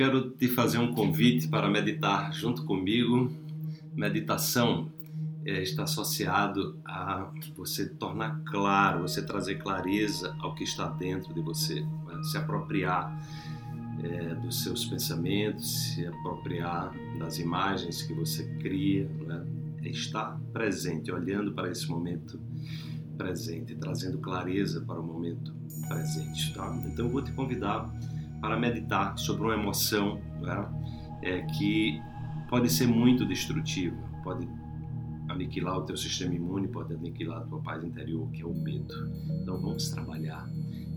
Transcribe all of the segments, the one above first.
Quero te fazer um convite para meditar junto comigo. Meditação é, está associado a você tornar claro, você trazer clareza ao que está dentro de você, se apropriar é, dos seus pensamentos, se apropriar das imagens que você cria, né? estar presente, olhando para esse momento presente, trazendo clareza para o momento presente. Tá? Então eu vou te convidar para meditar sobre uma emoção né, é, que pode ser muito destrutiva, pode aniquilar o teu sistema imune, pode aniquilar a tua paz interior, que é o medo. Então vamos trabalhar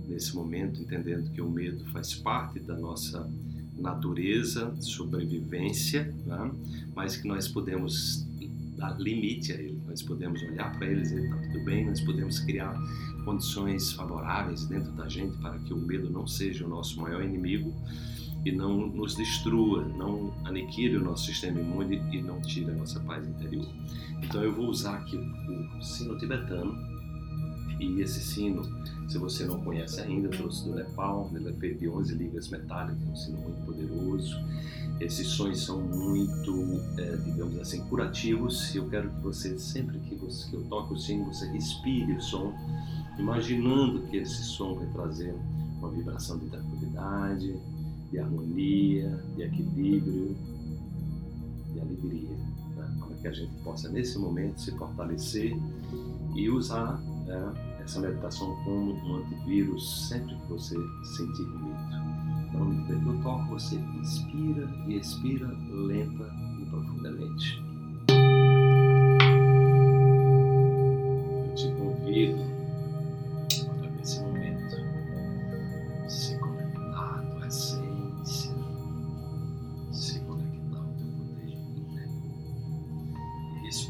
nesse momento entendendo que o medo faz parte da nossa natureza, sobrevivência, né, mas que nós podemos dar limite a ele, nós podemos olhar para ele e dizer, está tudo bem, nós podemos criar condições favoráveis dentro da gente para que o medo não seja o nosso maior inimigo e não nos destrua, não aniquile o nosso sistema imune e não tire a nossa paz interior. Então eu vou usar aqui o sino tibetano e esse sino, se você não conhece ainda, trouxe do Nepal, ele é feito de 11 ligas metálicas, um sino muito poderoso. Esses sons são muito, é, digamos assim, curativos. Eu quero que você, sempre que, você, que eu toque o sino, você respire o som imaginando que esse som vai trazer uma vibração de tranquilidade, de harmonia, de equilíbrio, de alegria, né? para que a gente possa nesse momento se fortalecer e usar né, essa meditação como um antivírus sempre que você sentir medo. Então, eu toco, você inspira e expira lenta e profundamente.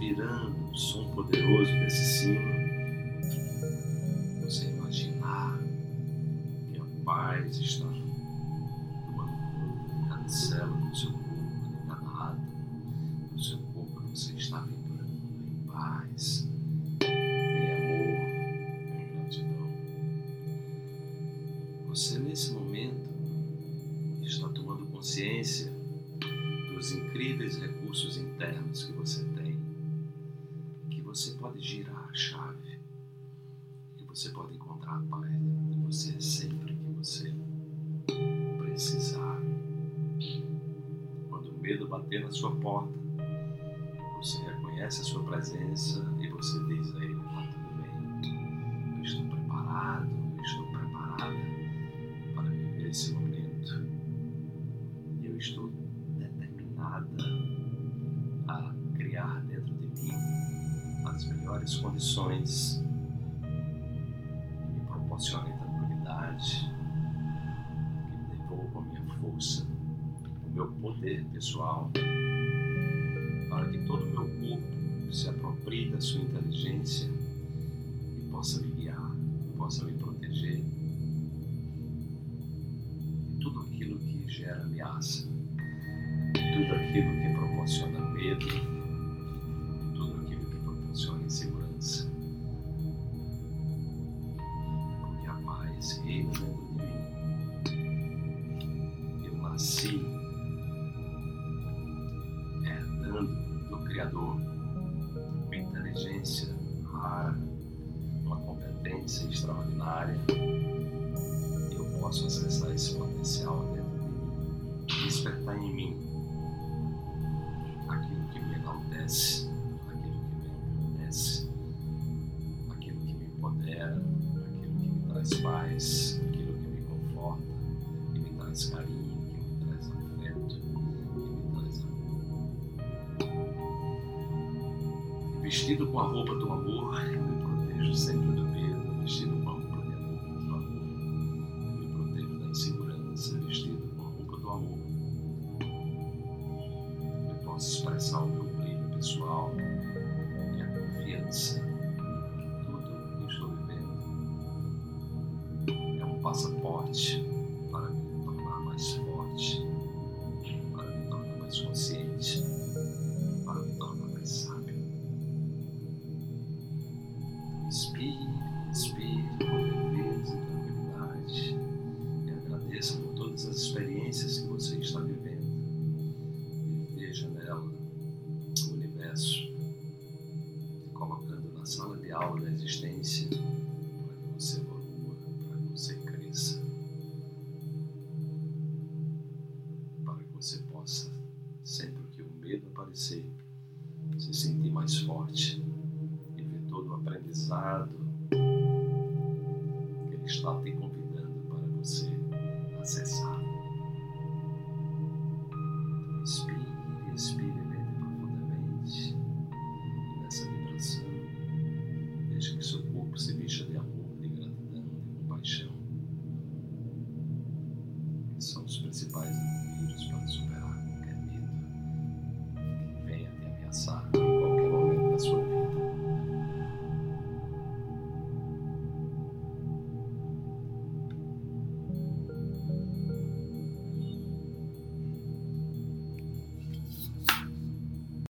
Respirando o som poderoso desse sino, você imaginar que a paz está tomando cada célula do seu corpo, de cada lado. Do seu corpo, você está vibrando em paz. Você nesse momento está tomando consciência dos incríveis recursos internos que você tem você pode girar a chave e você pode encontrar a paz de você sempre que você precisar. Quando o medo bater na sua porta, você reconhece a sua presença e você diz a ele: está tudo bem, eu estou preparado, melhores condições que me proporcionem tranquilidade, que me devolvam a minha força, o meu poder pessoal, para que todo o meu corpo se aproprie da sua inteligência e possa me guiar, possa me proteger de tudo aquilo que gera ameaça, de tudo aquilo que proporciona medo Criador uma inteligência rara, uma competência extraordinária. Eu posso acessar esse potencial dentro de mim, despertar em mim aquilo que me enaltece traz paz, aquilo que me conforta, que me traz carinho, Vestido com a roupa do amor, eu me protejo sempre do medo, vestido com a roupa de amor, do amor, eu me protejo da insegurança, vestido com a roupa do amor. Eu posso expressar o meu brilho pessoal e a confiança passaporte material da existência para que você evolua, para que você cresça, para que você possa, sempre que o medo aparecer, se sentir mais forte e ver todo o aprendizado que ele está te convidando para você acessar. Então,